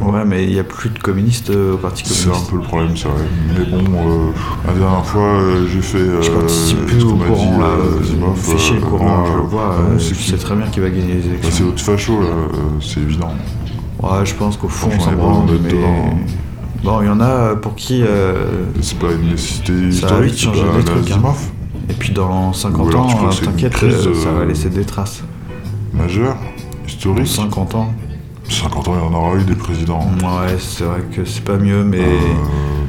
Ouais, mais il n'y a plus de communistes euh, au Parti C'est communiste. un peu le problème, c'est vrai. Mais bon, euh, la dernière fois, euh, j'ai fait. Je euh, participe plus au courant, dit, là. Fais chier le courant, là, je le vois. non, c'est je sais très bien qu'il va gagner les Bah, C'est élections. votre facho, là, c'est évident. Ouais, je pense qu'au fond, on s'en branle, mais... dedans. Bon, il y en a pour qui... euh, C'est pas une nécessité Ça va vite historique, c'est changer des trucs, hein. Et puis dans 50 Ou alors, ans, c'est t'inquiète, ça va laisser des traces. Majeur, Dans historique. 50 ans. 50 ans, il y en aura eu des présidents. Ouais, c'est vrai que c'est pas mieux, mais... Euh,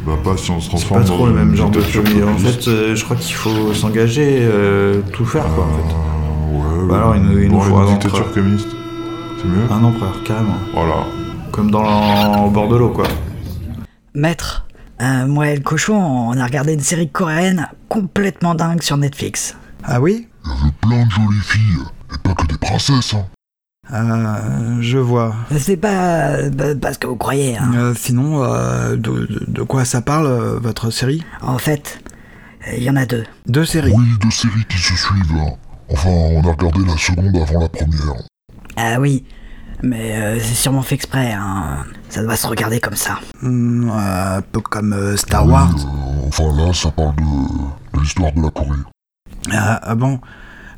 bah pas si on se C'est transforme pas trop dans le même genre de truc. En fait, euh, je crois qu'il faut s'engager, euh, tout faire, quoi, en fait. Euh, ouais, Bah alors, il nous- il bon, nous faut une un dictature empereur. communiste. C'est mieux Un empereur, carrément. Voilà. Comme dans au bord de l'eau, quoi. Maître, euh, moi et le cochon, on a regardé une série coréenne complètement dingue sur Netflix. Ah oui? Il y avait plein de jolies filles, et pas que des princesses, hein. Euh, Je vois. C'est pas, euh, pas ce que vous croyez, hein. Euh, sinon, euh, de, de- de quoi ça parle, euh, votre série? En fait, il y en a deux. Deux séries. Oui, deux séries qui se suivent, hein. Enfin, on a regardé la seconde avant la première. Ah oui, mais euh, c'est sûrement fait exprès, hein. Ça doit se regarder comme ça. Hmm, un peu comme euh, Star Oui, Wars. euh, enfin là, ça parle de, de l'histoire de la Corée. Ah, ah bon?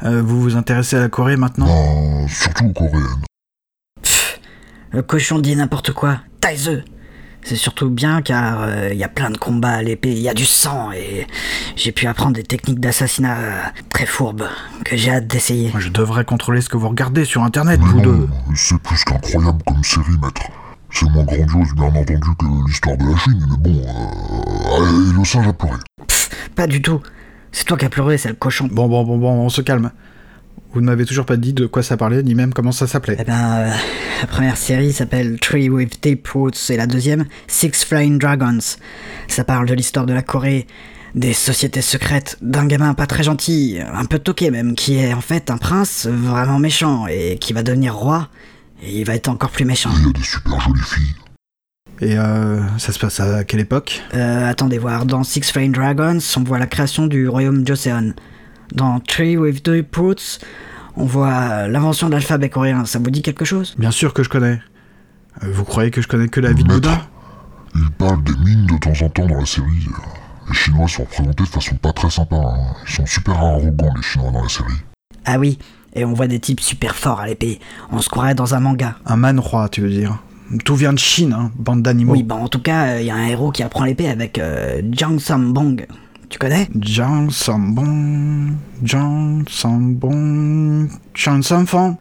Euh, Vous vous intéressez à la Corée maintenant? Ben, surtout aux coréennes. Pff, le cochon dit n'importe quoi. Taiseux C'est surtout bien car euh, il y a plein de combats à l'épée, il y a du sang et j'ai pu apprendre des techniques d'assassinat euh, très fourbes que j'ai hâte d'essayer. Je devrais contrôler ce que vous regardez sur Internet, Mais vous deux. non, c'est plus qu'incroyable comme série, maître. C'est moins grandiose, bien entendu, que l'histoire de la Chine, mais bon, euh... allez, le singe a pleuré. Pas du tout. C'est toi qui as pleuré, c'est le cochon. Bon, bon, bon, bon, on se calme. Vous ne m'avez toujours pas dit de quoi ça parlait, ni même comment ça s'appelait. Eh ben, euh, la première série s'appelle Tree with Deep Roots et la deuxième Six Flying Dragons. Ça parle de l'histoire de la Corée, des sociétés secrètes, d'un gamin pas très gentil, un peu toqué même, qui est en fait un prince vraiment méchant et qui va devenir roi. Et il va être encore plus méchant. Il y a des super jolies filles. Et euh, ça se passe à quelle époque? Euh, attendez voir, dans Six Flying Dragons, on voit la création du royaume Joseon. Dans Tree with Deep Roots, on voit l'invention de l'alphabet coréen. Ça vous dit quelque chose? Bien sûr que je connais. Euh, Vous croyez que je connais que la vie de. Bouddha? Il parle des mines de temps en temps dans la série. Les Chinois sont représentés de façon pas très sympa. hein. Ils sont super arrogants, les Chinois, dans la série. Ah oui, et on voit des types super forts à l'épée. On se croirait dans un manga. Un man roi, tu veux dire? Tout vient de Chine, hein, bande d'animaux. Oui, bah en tout cas, il y a un héros qui apprend l'épée avec euh, Jang Sambong. Tu connais? Jiang Sambong, Jiang Sambong, Chan Samfang.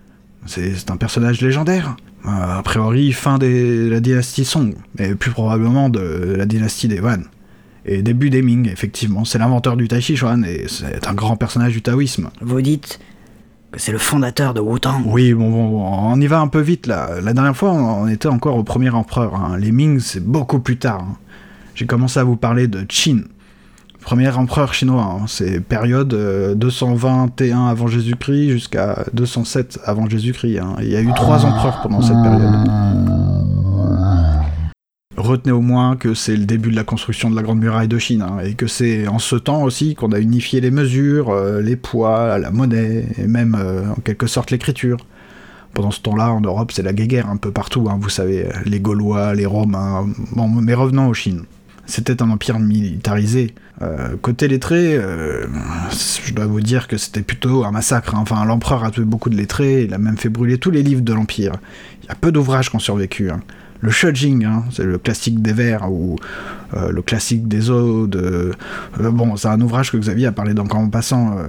C'est c'est un personnage légendaire. Euh, a priori, fin de la dynastie Song, mais plus probablement de la dynastie des Han. Et début des Ming, effectivement. C'est l'inventeur du Tai Chi Chuan et c'est un grand personnage du taoïsme. Vous dites c'est le fondateur de Wu-Tang. Oui, bon, bon, on y va un peu vite là. La dernière fois, on était encore au premier empereur. hein. Les Ming, c'est beaucoup plus tard. hein. J'ai commencé à vous parler de Qin, premier empereur chinois. hein. C'est période euh, 221 avant Jésus-Christ jusqu'à 207 avant Jésus-Christ. hein. Il y a eu trois empereurs pendant cette période. Retenez au moins que c'est le début de la construction de la Grande Muraille de Chine, hein, et que c'est en ce temps aussi qu'on a unifié les mesures, euh, les poids, la monnaie, et même euh, en quelque sorte l'écriture. Pendant ce temps-là, en Europe, c'est la guéguerre un peu partout, hein, vous savez, les Gaulois, les Romains. Bon, mais revenons aux Chine. C'était un empire militarisé. Euh, côté lettré, euh, je dois vous dire que c'était plutôt un massacre. hein. Enfin, l'empereur a tué beaucoup de lettrés, il a même fait brûler tous les livres de l'empire. Il y a peu d'ouvrages qui ont survécu. Le Shujing, hein, c'est le classique des vers, ou euh, le classique des eaux. De... euh, bon, c'est un ouvrage que Xavier a parlé d'encore en passant euh,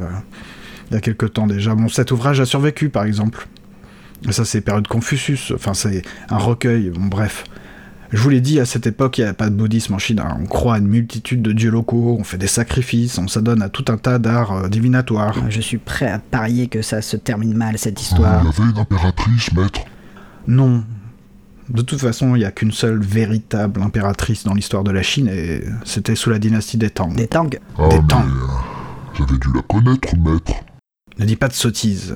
il y a quelque temps déjà. Bon, cet ouvrage a survécu, par exemple. Et ça, c'est période Confucius, enfin, c'est un recueil, bon, bref. Je vous l'ai dit, à cette époque, il n'y a pas de bouddhisme en Chine. hein. On croit à une multitude de dieux locaux, on fait des sacrifices, on s'adonne à tout un tas d'arts euh, divinatoires. Je suis prêt à parier que ça se termine mal cette Il y histoire. avait une impératrice, maître. Non. De toute façon, il n'y a qu'une seule véritable impératrice dans l'histoire de la Chine, et c'était sous la dynastie des Tang. Des Tang Ah, Des mais temps. euh, j'avais dû la connaître, maître. Ne dis pas de sottises.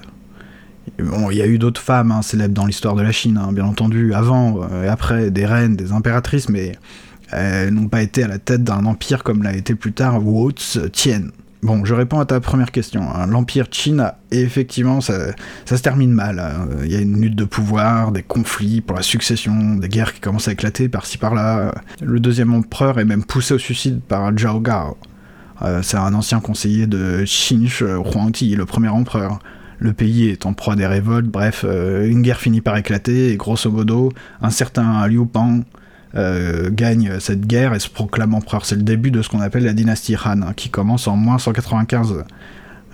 Bon, il y a eu d'autres femmes hein, célèbres dans l'histoire de la Chine, hein, bien entendu, avant euh, et après, des reines, des impératrices, mais elles n'ont pas été à la tête d'un empire comme l'a été plus tard Wu Tien. Bon, je réponds à ta première question. hein. L'Empire Qin, effectivement, ça, ça se termine mal. hein. Il y a une lutte de pouvoir, des conflits pour la succession, des guerres qui commencent à éclater par-ci par-là. Le deuxième empereur est même poussé au suicide par Zhao Gao. Euh, c'est un ancien conseiller de Qinsh Huangti, le premier empereur. Le pays est en proie des révoltes, bref, euh, une guerre finit par éclater, et grosso modo, un certain Liu Pang euh, gagne cette guerre et se proclame empereur. C'est le début de ce qu'on appelle la dynastie Han, hein, qui commence en moins 195.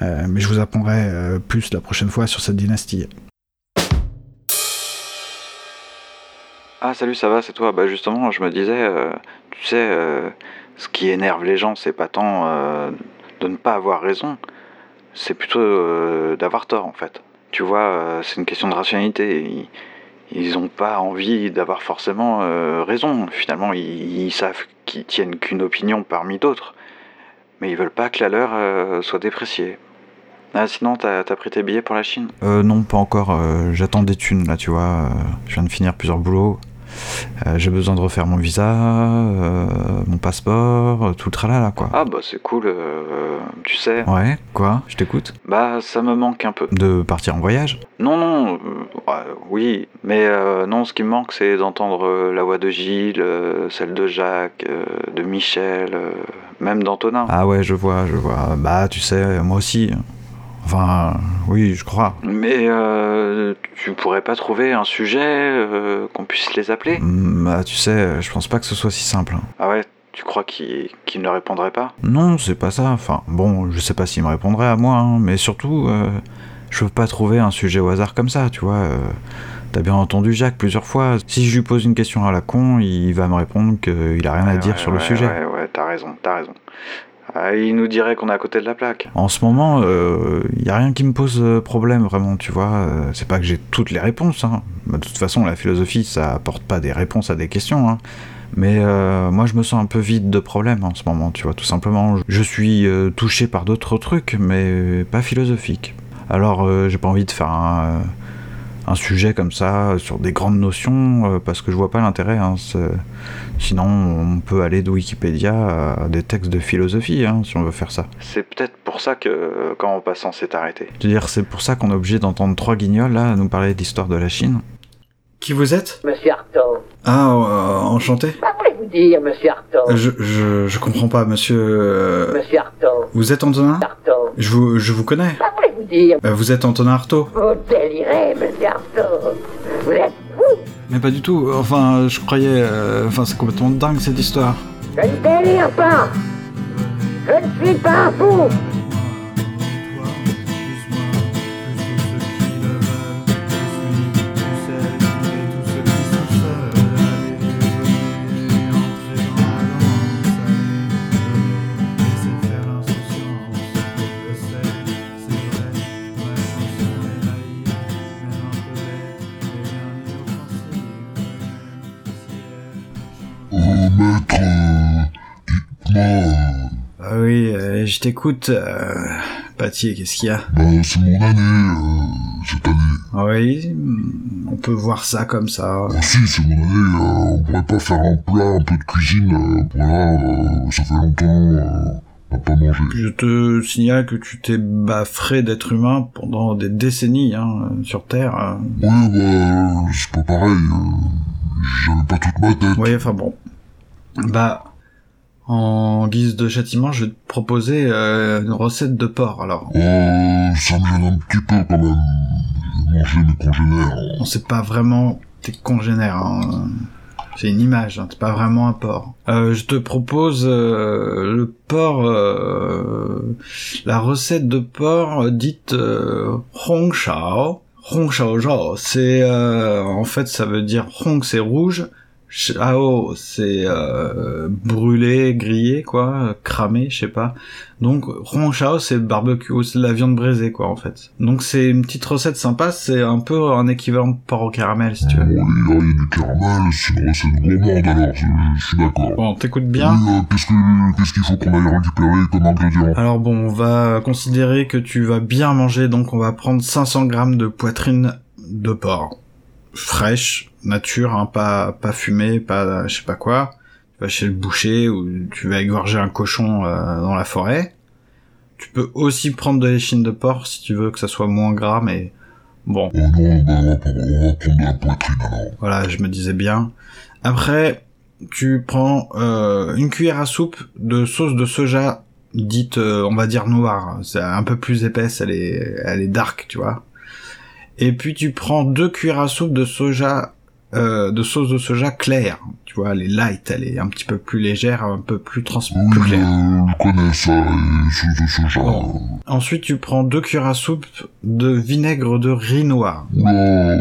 Euh, mais je vous apprendrai euh, plus la prochaine fois sur cette dynastie. Ah salut, ça va, c'est toi. Bah justement, je me disais, tu sais, ce qui énerve les gens, c'est pas tant de ne pas avoir raison, c'est plutôt d'avoir tort en fait. Tu vois, c'est une question de rationalité. Ils, ils ont pas envie d'avoir forcément euh, raison. Finalement, ils, savent qu'ils tiennent qu'une opinion parmi d'autres, mais ils veulent pas que la leur euh, soit dépréciée. Ah, sinon, t'as as pris tes billets pour la Chine? Euh, non, pas encore. euh, J'attends des thunes, là, tu vois. je viens de finir plusieurs boulots. Euh, J'ai besoin de refaire mon visa, euh, mon passeport, euh, tout le tralala, quoi. Ah, bah, c'est cool, tu sais. Ouais, quoi Je t'écoute Bah, ça me manque un peu. De partir en voyage? Non, non, oui. Mais non, ce qui me manque, c'est d'entendre la voix de Gilles, celle de Jacques, de Michel, même d'Antonin. Ah ouais, je vois, je vois. Bah, tu sais, moi aussi. Enfin, oui, je crois. Mais euh, tu pourrais pas trouver un sujet euh, qu'on puisse les appeler? Bah, tu sais, je pense pas que ce soit si simple. Ah ouais tu crois qu'il ne répondrait pas? Non, c'est pas ça. Enfin, bon, je sais pas s'il me répondrait à moi, hein, mais surtout, euh, je veux pas trouver un sujet au hasard comme ça, tu vois. euh, T'as bien entendu Jacques plusieurs fois. Si je lui pose une question à la con, il va me répondre qu'il a rien à dire sur le sujet. Ouais, ouais, t'as raison, t'as raison. Ah, il nous dirait qu'on est à côté de la plaque. En ce moment, il y a rien qui me pose euh, problème vraiment, tu vois. euh, c'est pas que j'ai toutes les réponses. Hein. Bah, de toute façon, la philosophie, ça apporte pas des réponses à des questions. Hein. Mais euh, moi, je me sens un peu vide de problèmes en ce moment, tu vois. Tout simplement, je suis euh, touché par d'autres trucs, mais pas philosophiques. Alors, euh, j'ai pas envie de faire un, un sujet comme ça sur des grandes notions euh, parce que je vois pas l'intérêt. hein. Sinon, on peut aller de Wikipédia à des textes de philosophie hein, si on veut faire ça. C'est peut-être pour ça que quand on passe, on s'est arrêté. Je veux dire, c'est pour ça qu'on est obligé d'entendre trois guignols là nous parler d'histoire de la Chine. Qui vous êtes? Monsieur Artaud. Ah, euh, enchanté. Voulez-vous dire, monsieur Artaud Je, je, je comprends pas, monsieur. euh, Monsieur Artaud. Vous êtes Antonin Artaud. Je vous, je vous connais. Quoi voulez-vous dire Euh, vous êtes Antonin Artaud Vous délirez, monsieur Artaud. Vous êtes fou. Mais pas du tout. Enfin, je croyais. euh, Enfin, c'est complètement dingue cette histoire. Je ne délire pas. Je ne suis pas un fou. Je t'écoute. Euh... Qu'est-ce qu'il y a? Bah, c'est mon année, euh, cette année. Oui, mm, on peut voir ça comme ça. Ah si, c'est mon année, euh, on pourrait pas faire un plat, un peu de cuisine, euh, voilà, euh, ça fait longtemps, on pas mangé. Je te signale que tu t'es baffré d'être humain pendant des décennies hein, sur Terre. Ouais, bah, c'est pas pareil, j'avais pas toute ma tête. Oui, enfin bon. Bah, en guise de châtiment, je vais te proposer euh, une recette de porc. Alors, Euh, ça me gêne un petit peu quand même, manger mes congénères. on sait pas vraiment tes congénères. hein. C'est une image, hein, c'est pas vraiment un porc. Euh, je te propose euh, le porc, euh, la recette de porc euh, dite euh, Hong Shao. Hong Shao Zhao, c'est euh, en fait ça veut dire Hong c'est rouge, Shao c'est euh, brûlé, grillé quoi, cramé, je sais pas. Donc Hong Shao c'est barbecue, c'est de la viande braisée quoi en fait. Donc c'est une petite recette sympa, c'est un peu un équivalent de porc au caramel si tu veux. Oui, là, il y a du caramel, c'est une recette gourmande alors, je, je suis d'accord. Bon, t'écoutes bien. Euh, qu'est-ce que- qu'est-ce qu'il faut qu'on aille récupérer comme ingrédient? Alors bon, on va considérer que tu vas bien manger, donc on va prendre 500 grammes de poitrine de porc. Fraîche, nature, hein, pas, pas fumée, pas je sais pas quoi. Tu vas chez le boucher ou tu vas égorger un cochon euh, dans la forêt. tu peux aussi prendre de l'échine de porc si tu veux que ça soit moins gras, mais bon. Non, on, va, prendre- on va prendre de la poitrine alors. Voilà, je me disais bien. Après, tu prends euh, une cuillère à soupe de sauce de soja dite, euh, on va dire noire. C'est un peu plus épaisse, elle est, elle est dark, tu vois. Et puis tu prends deux cuillères à soupe de soja, euh, de sauce de soja claire. Tu vois, elle est light, elle est un petit peu plus légère, un peu plus trans, Oui, plus claire. je, connais ça, les sauces de soja. Bon. Ensuite, tu prends deux cuillères à soupe de vinaigre de riz noir. Oula,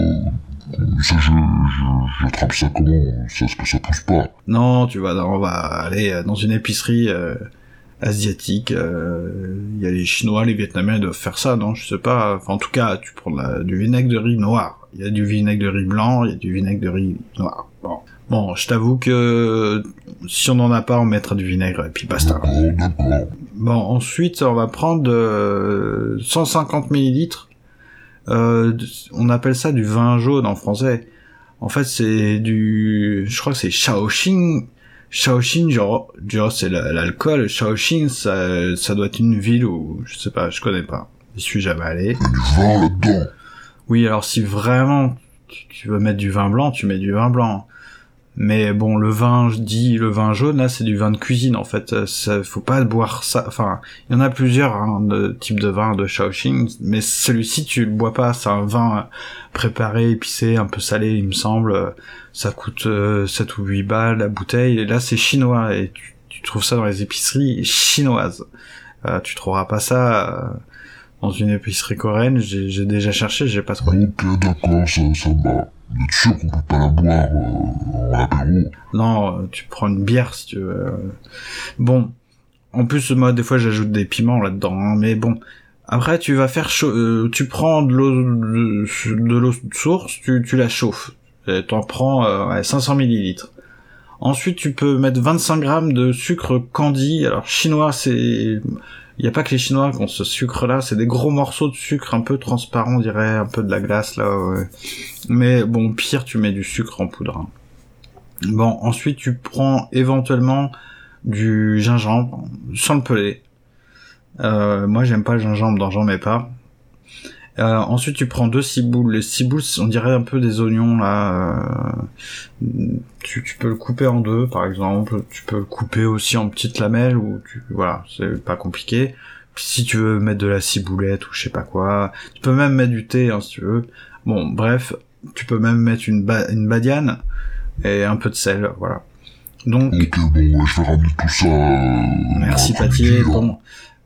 ça, je, je, j'attrape ça comment? Ça, ce que ça pousse pas. Non, tu vas, on va aller euh, dans une épicerie euh, asiatique. euh, Il y a les Chinois, les Vietnamiens, doivent faire ça, non? Je sais pas. Enfin, en tout cas, tu prends du vinaigre de riz noir. Il y a du vinaigre de riz blanc, il y a du vinaigre de riz noir. Bon, bon je t'avoue que si on n'en a pas, on mettra du vinaigre et puis basta. Bon, ensuite, on va prendre euh, 150 millilitres. Euh, on appelle ça du vin jaune en français. En fait, c'est du, je crois que c'est Shaoxing. Shaoxing, genre, genre c'est la- l'alcool. Shaoxing, ça, ça doit être une ville où, je sais pas, je connais pas. Je suis jamais allé. Du vin là-dedans. Oui, alors si vraiment tu veux mettre du vin blanc, tu mets du vin blanc. Mais bon, le vin, je dis le vin jaune, là, c'est du vin de cuisine, en fait. Euh, Ça, faut pas boire ça. Enfin, il y en a plusieurs hein, de types de vin de Shaoxing, mais celui-ci, tu le bois pas. C'est un vin préparé, épicé, un peu salé, il me semble. Euh, Ça coûte euh, 7 ou 8 balles la bouteille. Et là, c'est chinois, et tu, trouves ça dans les épiceries chinoises. Euh, tu trouveras pas ça euh, dans une épicerie coréenne. J'ai déjà cherché, j'ai pas trouvé. Ok, ça. Peut pas la boire euh, Non, euh, tu prends une bière si tu veux. euh. Bon, en plus moi des fois j'ajoute des piments là-dedans, hein, mais bon. Après tu vas faire chaud, euh, tu prends de l'eau de, l'eau source, tu, la chauffes. T'en prends euh, ouais, 500 millilitres. Ensuite tu peux mettre 25 grammes de sucre candy. Alors chinois c'est, il y a pas que les chinois qui ont ce sucre là, c'est des gros morceaux de sucre un peu transparent, on dirait un peu de la glace là. ouais. Mais bon pire tu mets du sucre en poudre. hein. Bon, ensuite tu prends éventuellement du gingembre sans le peler. Euh, moi j'aime pas le gingembre, donc j'en mets pas. Euh, ensuite tu prends deux ciboules. Les ciboules, on dirait un peu des oignons là. euh, tu, tu peux le couper en deux par exemple. Tu peux le couper aussi en petites lamelles ou tu, voilà, c'est pas compliqué. Puis si tu veux mettre de la ciboulette ou je sais pas quoi, tu peux même mettre du thé hein, si tu veux. Bon, bref, tu peux même mettre une, ba- une badiane et un peu de sel, voilà. Donc, Ok, bon, ouais, je vais ramener tout ça. euh, merci Patier. là. Bon,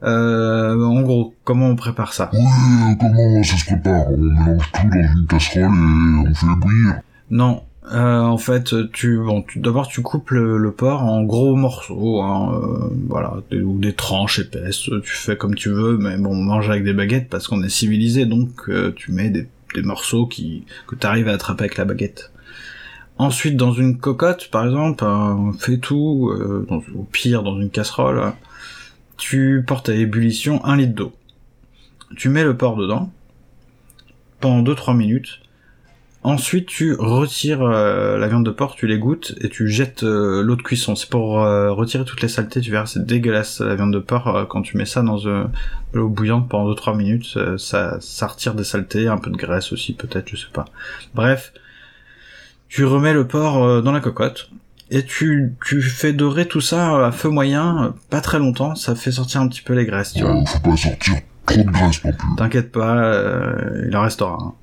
euh, en gros, comment on prépare ça Oui, euh, comment ça se prépare? On mélange tout dans une casserole et on fait bouillir. Non, euh, en fait, tu, bon, tu- d'abord tu coupes le, le porc en gros morceaux, hein, euh, voilà, des, ou des tranches épaisses. Tu fais comme tu veux, mais bon, on mange avec des baguettes parce qu'on est civilisé, donc euh, tu mets des, des morceaux qui que t'arrives à attraper avec la baguette. Ensuite, dans une cocotte, par exemple, un fais tout, euh, dans- au pire dans une casserole, hein, tu portes à ébullition un litre d'eau. Tu mets le porc dedans pendant 2-3 minutes. Ensuite, tu retires euh, la viande de porc, tu l'égouttes et tu jettes euh, l'eau de cuisson. C'est pour euh, retirer toutes les saletés. Tu verras, c'est dégueulasse la viande de porc quand tu mets ça dans l'eau bouillante pendant 2-3 minutes. ça, ça retire des saletés, un peu de graisse aussi peut-être, je sais pas. Bref, tu remets le porc dans la cocotte et tu, tu fais dorer tout ça à feu moyen, euh, pas très longtemps. Ça fait sortir un petit peu les graisses, tu vois. Euh, faut pas sortir trop de graisse non plus. T'inquiète pas, euh, il en restera. hein.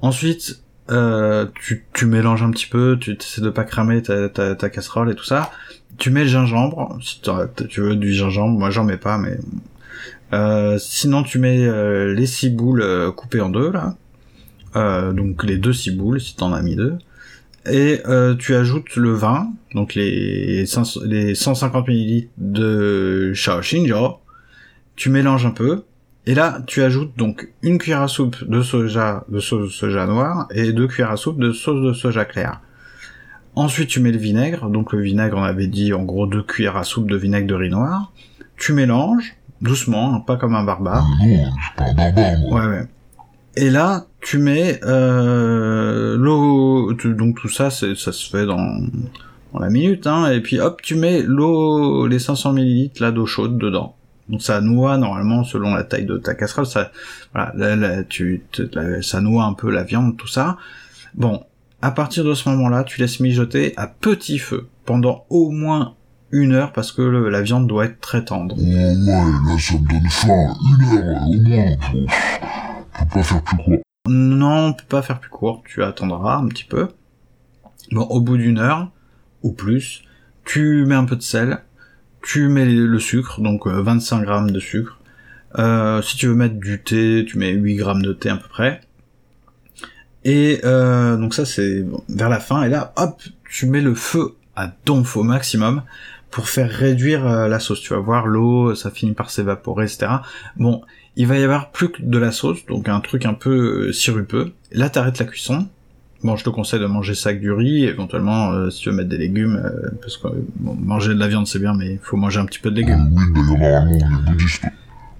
Ensuite, euh, tu, tu mélanges un petit peu, tu essaies de pas cramer ta, ta, ta casserole et tout ça. Tu mets le gingembre, si tu veux du gingembre, moi j'en mets pas, mais... Euh, sinon tu mets euh, les ciboules euh, coupées en deux, là. Euh, donc les deux ciboules, si t'en as mis deux. Et euh, tu ajoutes le vin, donc les, 500 les 150 ml de genre. Tu mélanges un peu, et là, tu ajoutes donc une cuillère à soupe de soja, de sauce de soja noire et deux cuillères à soupe de sauce de soja claire. Ensuite, tu mets le vinaigre. Donc le vinaigre, on avait dit en gros deux cuillères à soupe de vinaigre de riz noir. Tu mélanges doucement, hein, pas comme un barbare. Non, je suis pas un barbare, moi. Ouais, ouais. Et là, tu mets euh, l'eau. Donc tout ça, ça se fait dans, dans la minute, hein. Et puis hop, tu mets l'eau, les 500 millilitres là d'eau chaude dedans. Donc ça noie normalement selon la taille de ta casserole, ça, voilà, là, là, tu, ça noie un peu la viande, tout ça. Bon, à partir de ce moment-là, tu laisses mijoter à petit feu pendant au moins une heure parce que la viande doit être très tendre. Ouais, là ça me donne faim. Une heure au moins. Pas faire plus court. Non, on peut pas faire plus court, tu attendras un petit peu. Bon, au bout d'une heure, ou plus, tu mets un peu de sel, tu mets le sucre, donc euh, 25 grammes de sucre. Euh, si tu veux mettre du thé, tu mets 8 grammes de thé à peu près. Et euh, donc ça c'est vers la fin, et là, hop, tu mets le feu à donf au maximum pour faire réduire euh, la sauce. Tu vas voir l'eau, ça finit par s'évaporer, etc. Bon, il va y avoir plus que de la sauce, donc un truc un peu euh, sirupeux. Là, t'arrêtes la cuisson. Bon, je te conseille de manger ça avec du riz, éventuellement, euh, si tu veux mettre des légumes, euh, parce que bon, manger de la viande c'est bien, mais il faut manger un petit peu de légumes. oui, d'ailleurs, normalement, on est bouddhiste.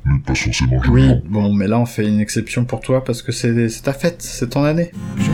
On n'est pas censé manger Oui, bon, mais là on fait une exception pour toi parce que c'est c'est ta fête, c'est ton année. Je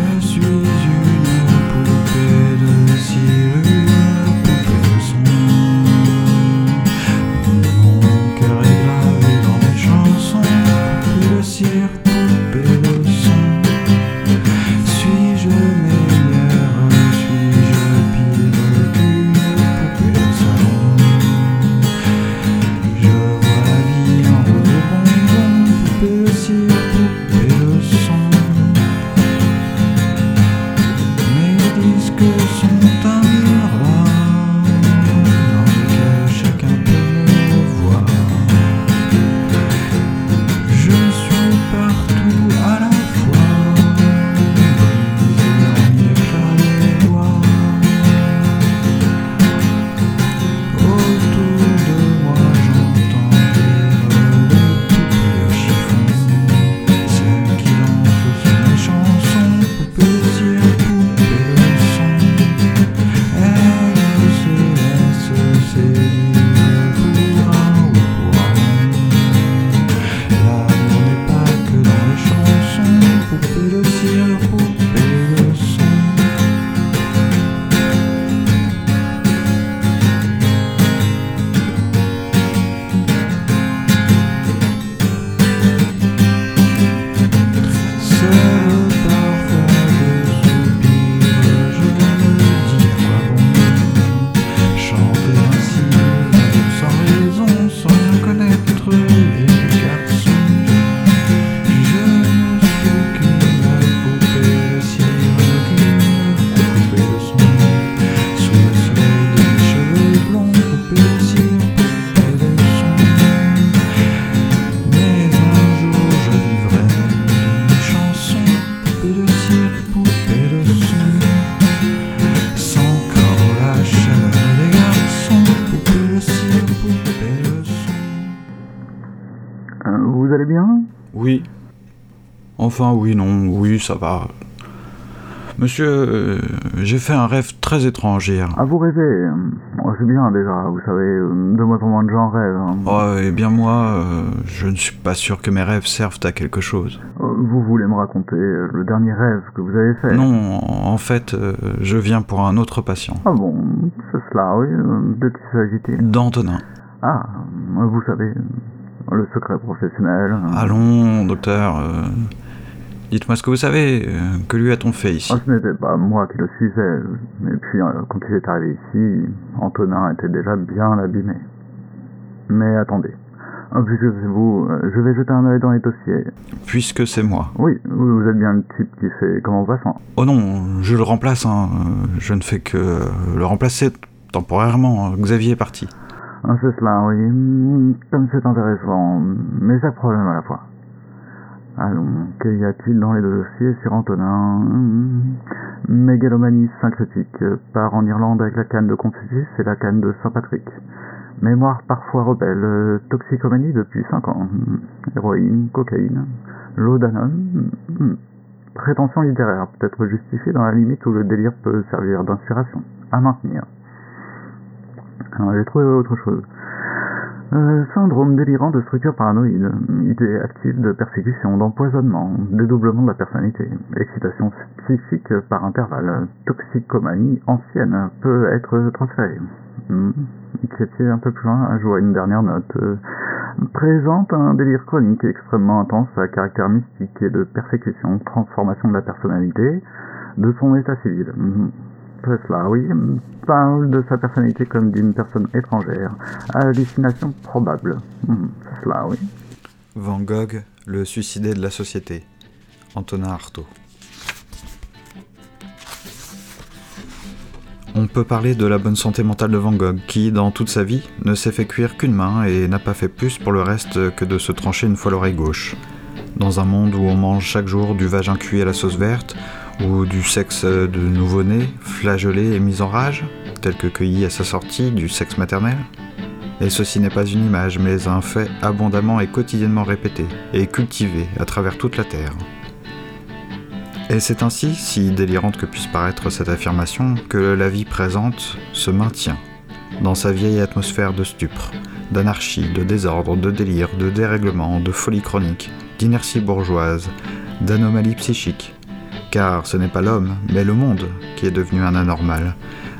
Oui. Enfin, oui, non, oui, ça va. Monsieur, euh, j'ai fait un rêve très étrange hier. Ah, vous rêvez euh, oh, C'est bien déjà, vous savez, euh, de moins en moins de gens rêvent. hein. Oh, et bien moi, euh, je ne suis pas sûr que mes rêves servent à quelque chose. Vous voulez me raconter le dernier rêve que vous avez fait? Non, en fait, euh, je viens pour un autre patient. Ah bon, c'est cela, oui. De qui s'agit-il? D'Antonin. Ah, vous savez, le secret professionnel. euh. Allons, docteur. euh, Dites-moi ce que vous savez. euh, Que lui a-t-on fait ici? Ah, ce n'était pas moi qui le suivais. Et puis, euh, quand il est arrivé ici, Antonin était déjà bien abîmé. Mais attendez. Ah, Puisque c'est vous, euh, je vais jeter un œil dans les dossiers. Puisque c'est moi. Oui, vous êtes bien le type qui fait comment passant. Oh non, je le remplace. hein, Je ne fais que le remplacer temporairement. hein. Xavier est parti. Ah, c'est cela, oui. Comme c'est intéressant, mais chaque problème à la fois. Allons, qu'y a-t-il dans les deux dossiers sur Antonin? Mégalomanie syncrétique, part en Irlande avec la canne de Confucius et la canne de Saint-Patrick. Mémoire parfois rebelle, toxicomanie depuis 5 ans. Héroïne, cocaïne, laudanum. Prétention littéraire, peut-être justifiée dans la limite où le délire peut servir d'inspiration. À maintenir. Alors, j'ai trouvé autre chose. Euh, syndrome délirant de structure paranoïde, idée active de persécution, d'empoisonnement, dédoublement de la personnalité, excitation psychique par intervalle, toxicomanie ancienne peut être transférée. Hmm. Un peu plus loin, je vois une dernière note. Présente un délire chronique extrêmement intense à caractère mystique et de persécution, transformation de la personnalité, de son état civil. Mhm. C'est cela, oui. Parle de sa personnalité comme d'une personne étrangère. Hallucination probable. C'est cela, oui. Van Gogh, le suicidé de la société. Antonin Artaud. On peut parler de la bonne santé mentale de Van Gogh, qui, dans toute sa vie, ne s'est fait cuire qu'une main et n'a pas fait plus pour le reste que de se trancher une fois l'oreille gauche. Dans un monde où on mange chaque jour du vagin cuit à la sauce verte, ou du sexe de nouveau-né, flagellé et mis en rage, tel que cueilli à sa sortie du sexe maternel Et ceci n'est pas une image, mais un fait abondamment et quotidiennement répété, et cultivé à travers toute la Terre. Et c'est ainsi, si délirante que puisse paraître cette affirmation, que la vie présente se maintient dans sa vieille atmosphère de stupre, d'anarchie, de désordre, de délire, de dérèglement, de folie chronique, d'inertie bourgeoise, d'anomalie psychique. Car ce n'est pas l'homme, mais le monde qui est devenu un anormal,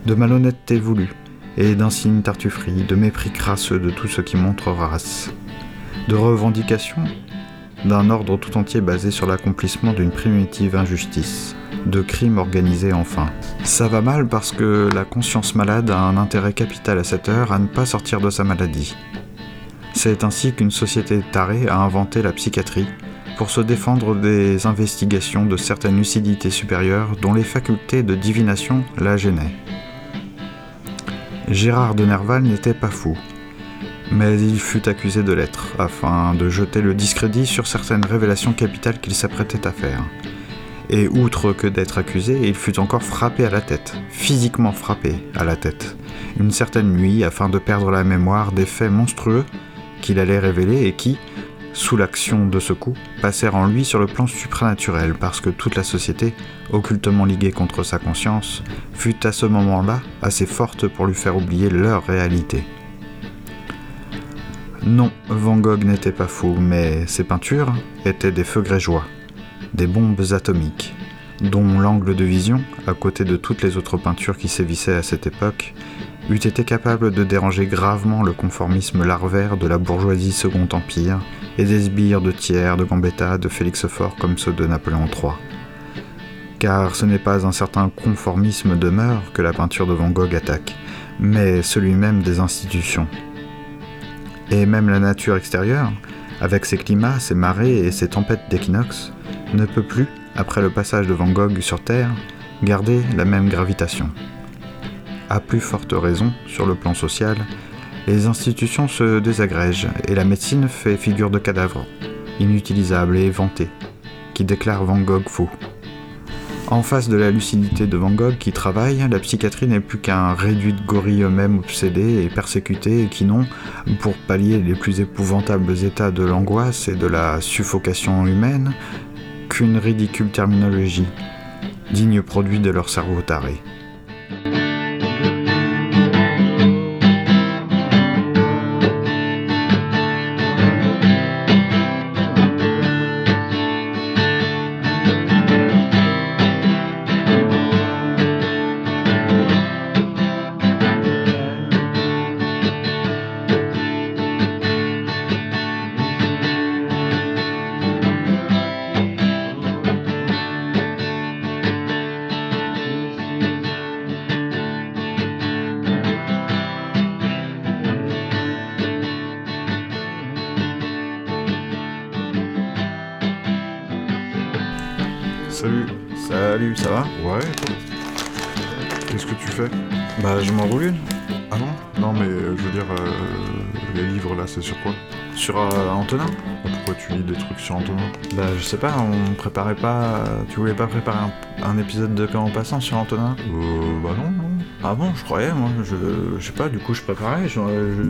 de malhonnêteté voulue, et d'insigne tartufferie, de mépris crasseux de tout ce qui montre race, de revendications d'un ordre tout entier basé sur l'accomplissement d'une primitive injustice, de crimes organisés enfin. Ça va mal parce que la conscience malade a un intérêt capital à cette heure à ne pas sortir de sa maladie. C'est ainsi qu'une société tarée a inventé la psychiatrie pour se défendre des investigations de certaines lucidités supérieures dont les facultés de divination la gênaient. Gérard de Nerval n'était pas fou, mais il fut accusé de l'être, afin de jeter le discrédit sur certaines révélations capitales qu'il s'apprêtait à faire. Et outre que d'être accusé, il fut encore frappé à la tête, physiquement frappé à la tête, une certaine nuit afin de perdre la mémoire des faits monstrueux qu'il allait révéler et qui, sous l'action de ce coup, passèrent en lui sur le plan supranaturel parce que toute la société, occultement liguée contre sa conscience, fut à ce moment-là assez forte pour lui faire oublier leur réalité. Non, Van Gogh n'était pas fou, mais ses peintures étaient des feux grégeois, des bombes atomiques, dont l'angle de vision, à côté de toutes les autres peintures qui sévissaient à cette époque, eût été capable de déranger gravement le conformisme larvaire de la bourgeoisie Second Empire et des sbires de Thiers, de Gambetta, de Félix Faure comme ceux de Napoléon III. Car ce n'est pas un certain conformisme de mœurs que la peinture de Van Gogh attaque, mais celui même des institutions. Et même la nature extérieure, avec ses climats, ses marées et ses tempêtes d'équinoxe, ne peut plus, après le passage de Van Gogh sur Terre, garder la même gravitation. À plus forte raison, sur le plan social, les institutions se désagrègent et la médecine fait figure de cadavre, inutilisable et vanté, qui déclare Van Gogh fou. En face de la lucidité de Van Gogh qui travaille, la psychiatrie n'est plus qu'un réduit de gorilles eux-mêmes obsédés et persécutés et qui n'ont, pour pallier les plus épouvantables états de l'angoisse et de la suffocation humaine, qu'une ridicule terminologie, digne produit de leur cerveau taré. Les livres là, c'est sur quoi Sur euh, Antonin Pourquoi tu lis des trucs sur Antonin Bah, je sais pas, on préparait pas. Tu voulais pas préparer un, un épisode de Quand en passant sur Antonin? Euh, bah non, non. Ah bon, je croyais, moi. Je, je sais pas, du coup, je préparais. Je, je,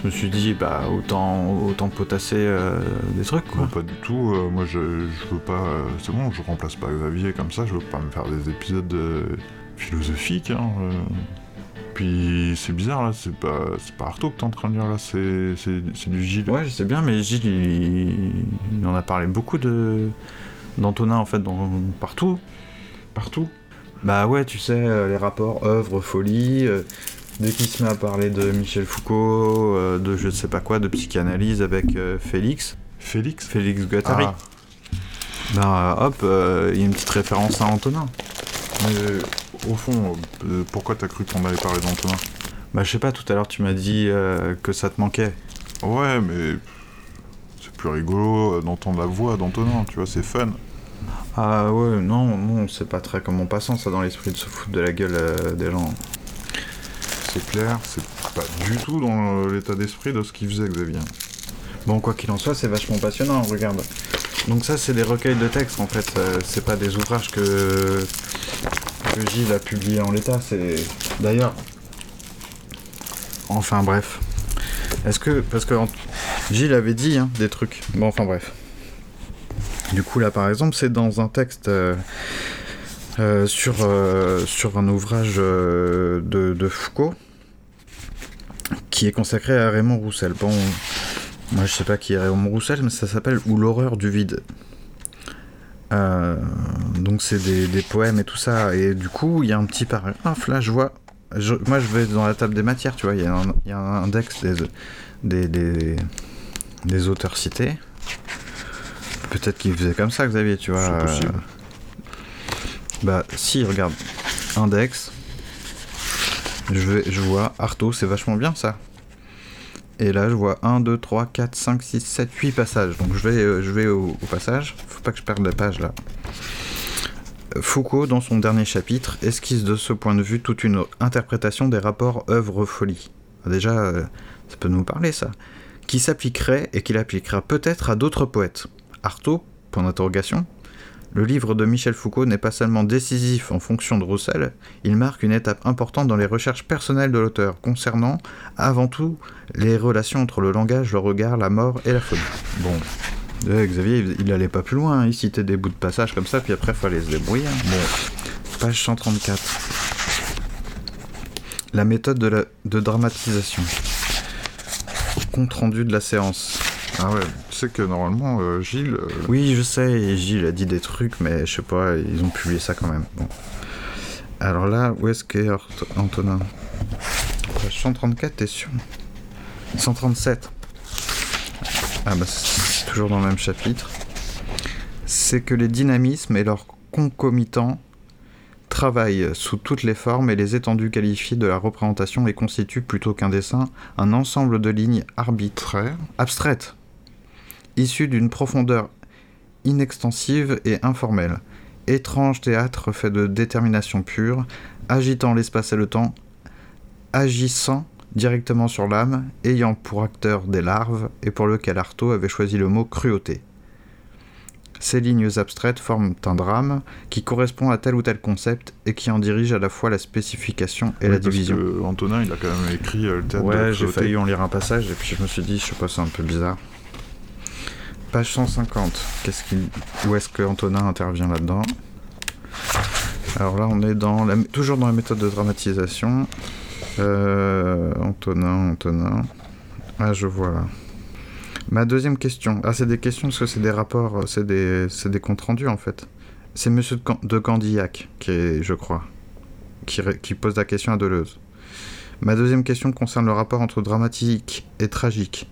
je me suis dit, bah, autant, autant potasser euh, des trucs, quoi. Bah, pas du tout. euh, moi, je, je veux pas. euh, c'est bon, je remplace pas Xavier comme ça. Je veux pas me faire des épisodes euh, philosophiques. Hein, euh. Puis c'est bizarre là. C'est pas, c'est pas Artaud que t'es en train de lire là. C'est, c'est, c'est du Gilles. Ouais, je sais bien, mais Gilles, il, il en a parlé beaucoup de d'Antonin, en fait, dans, partout. Partout. Bah ouais, tu sais, euh, les rapports œuvre, folie, euh, dès qu'il se met à parler de Michel Foucault, euh, de je ne sais pas quoi, de psychanalyse avec euh, Félix, Félix Félix Guattari, Ah, bah hop, il y a une petite référence à Antonin. mais au fond, euh, pourquoi t'as cru qu'on allait parler d'Antonin? Bah je sais pas, tout à l'heure tu m'as dit euh, que ça te manquait. Ouais, mais c'est plus rigolo euh, d'entendre la voix d'Antonin, tu vois, c'est fun. Ah ouais, non, non, c'est pas très comme en passant ça dans l'esprit de se foutre de la gueule euh, des gens. C'est clair, c'est pas du tout dans l'état d'esprit de ce qu'il faisait, Xavier. Bon, quoi qu'il en soit, c'est vachement passionnant, regarde. Donc ça, c'est des recueils de textes, en fait. c'est pas des ouvrages que, Gilles a publiés en l'état. C'est d'ailleurs... Enfin, bref. Est-ce que... Parce que Gilles avait dit hein, des trucs. Bon, enfin, bref. Du coup, là, par exemple, c'est dans un texte... euh, euh, sur, euh, sur un ouvrage de, de Foucault qui est consacré à Raymond Roussel. Bon, moi, je sais pas qui est Raymond Roussel, mais ça s'appelle Ou l'horreur du vide. Euh, donc, c'est des, des poèmes et tout ça. Et du coup, il y a un petit paragraphe. Là, je vois. je- moi, je vais dans la table des matières, tu vois. Il y, a un- il y a un index des, des, des, des auteurs cités. Peut-être qu'il faisait comme ça, Xavier, tu vois. Possible. euh, Bah, si, regarde. Index. Je, vais, je vois Artaud, c'est vachement bien ça. Et là, je vois 1, 2, 3, 4, 5, 6, 7, 8 passages. Donc je vais, euh, je vais au, au passage. Faut pas que je perde la page là. Foucault, dans son dernier chapitre, esquisse de ce point de vue toute une interprétation des rapports œuvre-folie. Ah, Déjà, euh, ça peut nous parler ça. Qui s'appliquerait et qu'il appliquera peut-être à d'autres poètes. Artaud, point d'interrogation. Le livre de Michel Foucault n'est pas seulement décisif en fonction de Roussel, il marque une étape importante dans les recherches personnelles de l'auteur, concernant avant tout les relations entre le langage, le regard, la mort et la folie. Bon, euh, Xavier, il, allait pas plus loin, hein, il citait des bouts de passage comme ça, puis après fallait se débrouiller. hein. Page 134. La méthode de dramatisation. Compte rendu de la séance. Ah ouais, tu sais que normalement, euh, Gilles, euh, Oui, je sais, Gilles a dit des trucs, mais je sais pas, ils ont publié ça quand même. Bon. Alors là, où est-ce qu'est Antonin? Page 134, t'es sûr 137. Ah bah c'est toujours dans le même chapitre. C'est que les dynamismes et leurs concomitants travaillent sous toutes les formes et les étendues qualifiées de la représentation et constituent plutôt qu'un dessin un ensemble de lignes arbitraires, abstraites, issues d'une profondeur inextensive et informelle. Étrange théâtre fait de détermination pure, agitant l'espace et le temps, agissant directement sur l'âme, ayant pour acteur des larves, et pour lequel Artaud avait choisi le mot cruauté. Ces lignes abstraites forment un drame qui correspond à tel ou tel concept et qui en dirige à la fois la spécification et oui, la parce division. que Antonin, il a quand même écrit euh, le théâtre de la Ouais, j'ai failli en lire un passage et puis je me suis dit, je sais pas, c'est un peu bizarre. Page 150. Qu'est-ce qu'il... Où est-ce que Antonin intervient là-dedans? Alors là, on est dans toujours dans la méthode de dramatisation. Euh, Antonin, Antonin. Ah, je vois là. Ma deuxième question. Ah, c'est des questions parce que c'est des rapports, c'est des, c'est des comptes rendus en fait. C'est Monsieur de, Can- de Candillac qui je crois, qui, qui pose la question à Deleuze. Ma deuxième question concerne le rapport entre dramatique et tragique.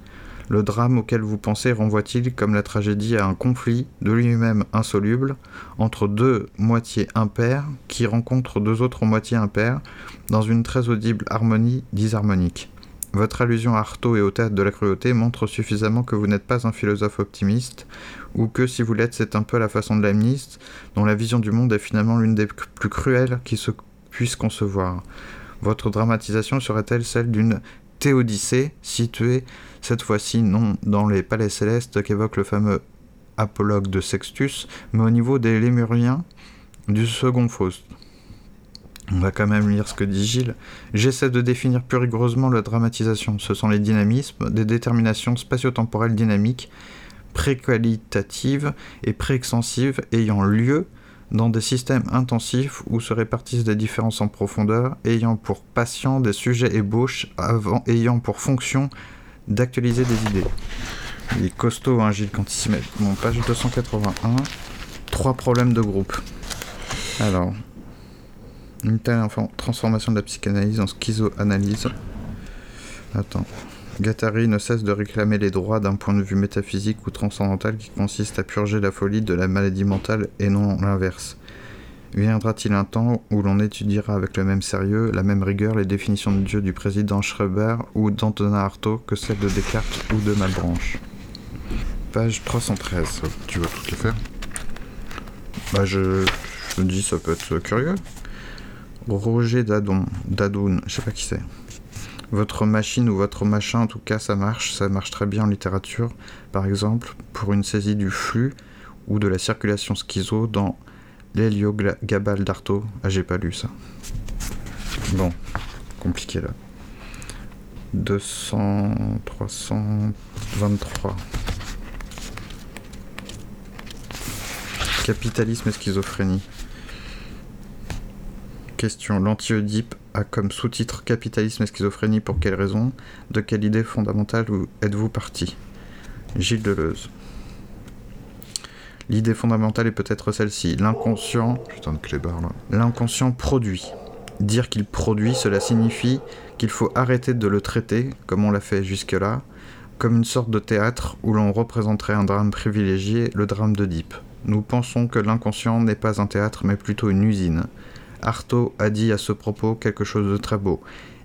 Le drame auquel vous pensez renvoie-t-il, comme la tragédie, à un conflit de lui-même insoluble entre deux moitiés impaires qui rencontrent deux autres moitiés impaires dans une très audible harmonie disharmonique? Votre allusion à Artaud et au théâtre de la cruauté montre suffisamment que vous n'êtes pas un philosophe optimiste, ou que si vous l'êtes, c'est un peu la façon de l'amniste, dont la vision du monde est finalement l'une des plus cruelles qui se puisse concevoir. Votre dramatisation serait-elle celle d'une théodicée située cette fois-ci non dans les palais célestes qu'évoque le fameux apologue de Sextus, mais au niveau des Lémuriens du second Faust On va quand même lire ce que dit Gilles. J'essaie de définir plus rigoureusement la dramatisation. Ce sont les dynamismes, des déterminations spatio-temporelles dynamiques, préqualitatives et préextensives ayant lieu dans des systèmes intensifs où se répartissent des différences en profondeur, ayant pour patient des sujets ébauches, ayant pour fonction d'actualiser des idées. Il est costaud, hein, Gilles, quand il s'y met. Bon, page 281. Trois problèmes de groupe. Alors, Une telle transformation de la psychanalyse en schizoanalyse. Attends. Guattari ne cesse de réclamer les droits d'un point de vue métaphysique ou transcendantal qui consiste à purger la folie de la maladie mentale et non l'inverse. Viendra-t-il un temps où l'on étudiera avec le même sérieux, la même rigueur les définitions de Dieu du président Schreiber ou d'Antonin Artaud que celles de Descartes ou de Malebranche? Page 313. Tu vas toutes les faire? Bah je, je me dis ça peut être curieux. Roger Dadon, Dadoun, je sais pas qui c'est. Votre machine ou votre machin, en tout cas ça marche, ça marche très bien en littérature. Par exemple, pour une saisie du flux ou de la circulation schizo dans l'héliogabal d'Artaud. Ah j'ai pas lu ça. Bon, compliqué là. 200, 323. Capitalisme et schizophrénie. Question. L'anti-Oedipe a comme sous-titre Capitalisme et schizophrénie pour quelle raison? De quelle idée fondamentale ou êtes-vous parti? Gilles Deleuze. L'idée fondamentale est peut-être celle-ci. L'inconscient, l'inconscient produit. Dire qu'il produit, cela signifie qu'il faut arrêter de le traiter, comme on l'a fait jusque-là, comme une sorte de théâtre où l'on représenterait un drame privilégié, le drame d'Oedipe. Nous pensons que l'inconscient n'est pas un théâtre, mais plutôt une usine. Artaud a dit à ce propos quelque chose de très beau.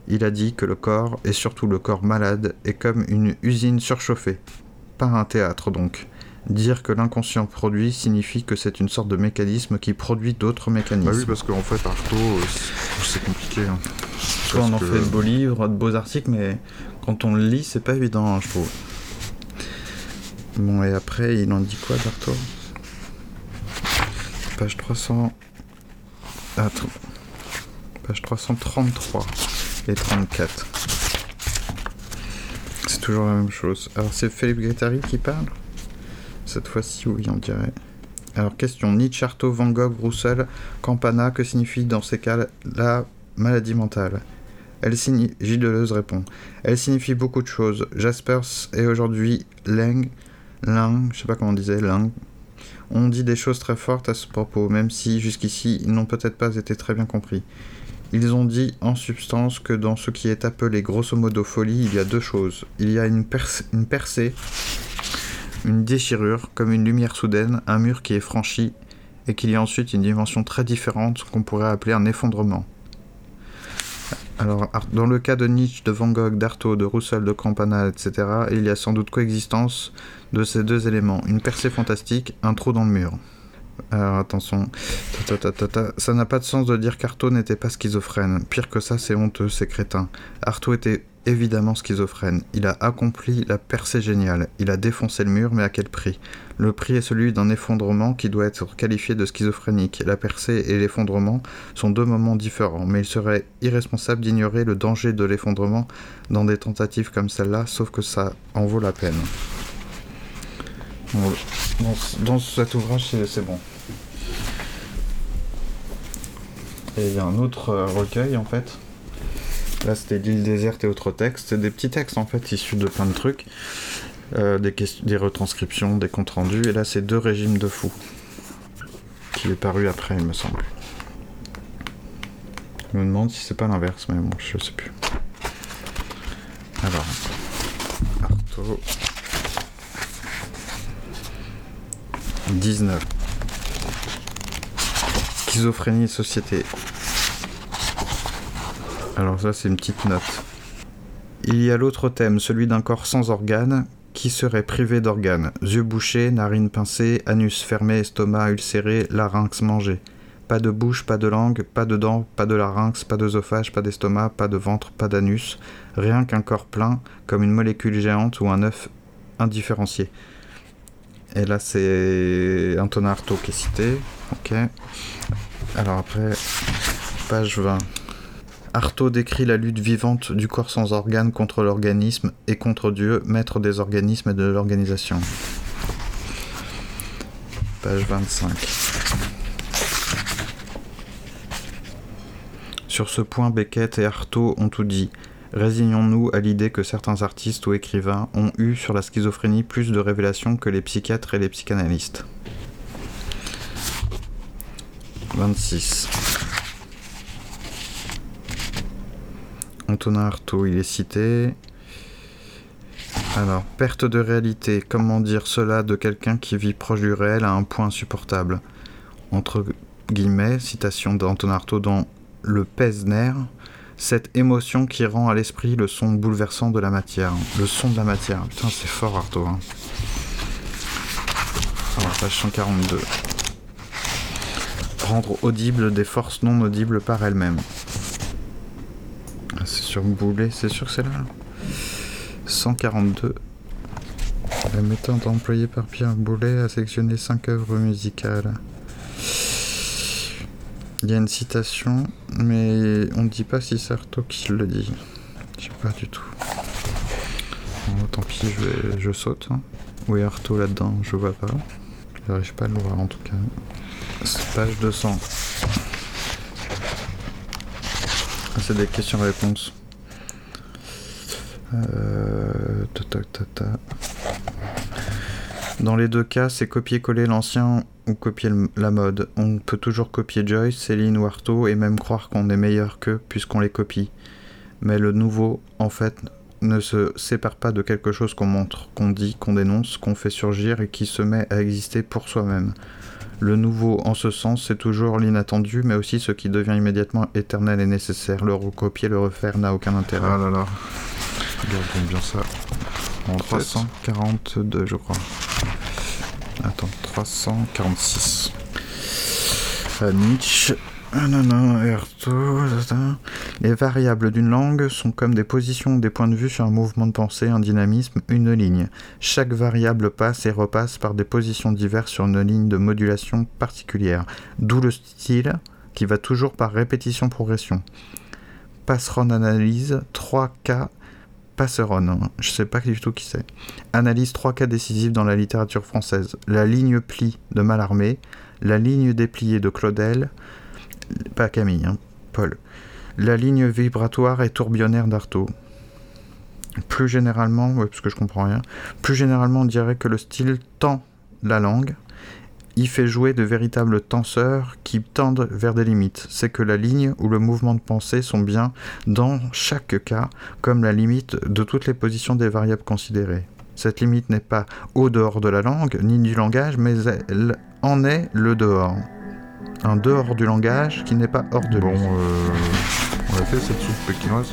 Il a dit que le corps, et surtout le corps malade, est comme une usine surchauffée. Pas un théâtre donc. Dire que l'inconscient produit signifie que c'est une sorte de mécanisme qui produit d'autres mécanismes. Bah oui, parce qu'en fait, Artaud, euh, c'est- compliqué. hein. Soit on en que- fait de beaux livres, de beaux articles, mais quand on le lit, c'est pas évident, hein, je trouve. Bon, et après, il en dit quoi, d'Artaud? Page 300... Attends. Page 333 et 34. C'est toujours la même chose. Alors, c'est Philippe Guattari qui parle Cette fois-ci, oui, on dirait. Alors, question. Nietzsche, Van Gogh, Roussel, Campana, que signifie dans ces cas la maladie mentale? Elle signifie... Répond. Elle signifie beaucoup de choses. Jaspers et aujourd'hui Lang, Lang, je sais pas comment on disait, Lang, ont dit des choses très fortes à ce propos, même si jusqu'ici ils n'ont peut-être pas été très bien compris. Ils ont dit en substance que dans ce qui est appelé grosso modo folie, il y a deux choses. Il y a une, une percée, une déchirure, comme une lumière soudaine, un mur qui est franchi, et qu'il y a ensuite une dimension très différente qu'on pourrait appeler un effondrement. Alors, dans le cas de Nietzsche, de Van Gogh, d'Artaud, de Roussel, de Campana, etc., il y a sans doute coexistence de ces deux éléments. Une percée fantastique, un trou dans le mur. Alors attention, ça n'a pas de sens de dire qu'Artaud n'était pas schizophrène. Pire que ça, c'est honteux, c'est crétin. Artaud était évidemment schizophrène. Il a accompli la percée géniale. Il a défoncé le mur, mais à quel prix? Le prix est celui d'un effondrement qui doit être qualifié de schizophrénique. La percée et l'effondrement sont deux moments différents, mais il serait irresponsable d'ignorer le danger de l'effondrement dans des tentatives comme celle-là, sauf que ça en vaut la peine. Dans, ce- dans cet ouvrage, c'est c'est bon. Et il y a un autre euh, recueil en fait? Là, c'était l'île déserte et autres textes. C'est des petits textes en fait issus de plein de trucs. Euh, des, des retranscriptions, des comptes rendus. Et là, c'est Deux régimes de fous. Qui est paru après, il me semble. Je me demande si c'est pas l'inverse, mais bon, je sais plus. Alors, Artaud. 19. Schizophrénie et société. Alors ça c'est une petite note. Il y a l'autre thème, celui d'un corps sans organes, qui serait privé d'organes. Yeux bouchés, narines pincées, anus fermé, estomac ulcéré, larynx mangé. Pas de bouche, pas de langue, pas de dents, pas de larynx, pas d'œsophage, pas d'estomac, pas de ventre, pas d'anus. Rien qu'un corps plein, comme une molécule géante ou un œuf indifférencié. Et là, c'est Antonin Artaud qui est cité. Ok. Alors après, page 20. Artaud décrit la lutte vivante du corps sans organes contre l'organisme et contre Dieu, maître des organismes et de l'organisation. Page 25. Sur ce point, Beckett et Artaud ont tout dit. Résignons-nous à l'idée que certains artistes ou écrivains ont eu sur la schizophrénie plus de révélations que les psychiatres et les psychanalystes. 26. Antonin Artaud, il est cité. Alors, perte de réalité. Comment dire cela de quelqu'un qui vit proche du réel à un point insupportable? Entre guillemets, citation d'Antonin Artaud dans Le Pesner, cette émotion qui rend à l'esprit le son bouleversant de la matière. Le son de la matière. Putain, c'est fort, Artaud. Hein. Alors, page 142. Rendre audible des forces non audibles par elles-mêmes. Ah, c'est sur Boulet, c'est sûr que c'est là 142. La méthode employée par Pierre Boulet a sélectionné 5 œuvres musicales. Il y a une citation, mais on ne dit pas si c'est Artaud qui le dit. Je sais pas du tout. Bon, tant pis, je, saute. Hein. Où est là-dedans? Je vois pas. J'arrive pas à le voir en tout cas. Page 200. Ah, C'est des questions-réponses. Euh. Dans les deux cas, c'est copier-coller l'ancien ou copier la mode. On peut toujours copier Joyce, Céline ou Artaud et même croire qu'on est meilleur qu'eux puisqu'on les copie. Mais le nouveau, en fait, ne se sépare pas de quelque chose qu'on montre, qu'on dit, qu'on dénonce, qu'on fait surgir et qui se met à exister pour soi-même. Le nouveau, en ce sens, c'est toujours l'inattendu, mais aussi ce qui devient immédiatement éternel et nécessaire. Le recopier, le refaire n'a aucun intérêt. Ah là là. Regardons bien ça. En tête. 342, je crois. Attends, 346. Euh, Nietzsche. Les variables d'une langue sont comme des positions des points de vue sur un mouvement de pensée, un dynamisme, une ligne. Chaque variable passe et repasse par des positions diverses sur une ligne de modulation particulière. D'où le style qui va toujours par répétition-progression. Passeron analyse 3 cas Passeron, je sais pas du tout qui c'est. Analyse trois cas décisifs dans la littérature française. La ligne pli de Mallarmé, la ligne dépliée de Claudel, pas Camille, hein, Paul. La ligne vibratoire et tourbillonnaire d'Artaud. Plus généralement, ouais, parce que je comprends rien, plus généralement on dirait que le style tend la langue, il fait jouer de véritables tenseurs qui tendent vers des limites. C'est que la ligne ou le mouvement de pensée sont bien, dans chaque cas, comme la limite de toutes les positions des variables considérées. Cette limite n'est pas au dehors de la langue, ni du langage, mais elle en est le dehors. Un dehors du langage qui n'est pas hors de Bon, euh, on l'a fait cette soupe pékinoise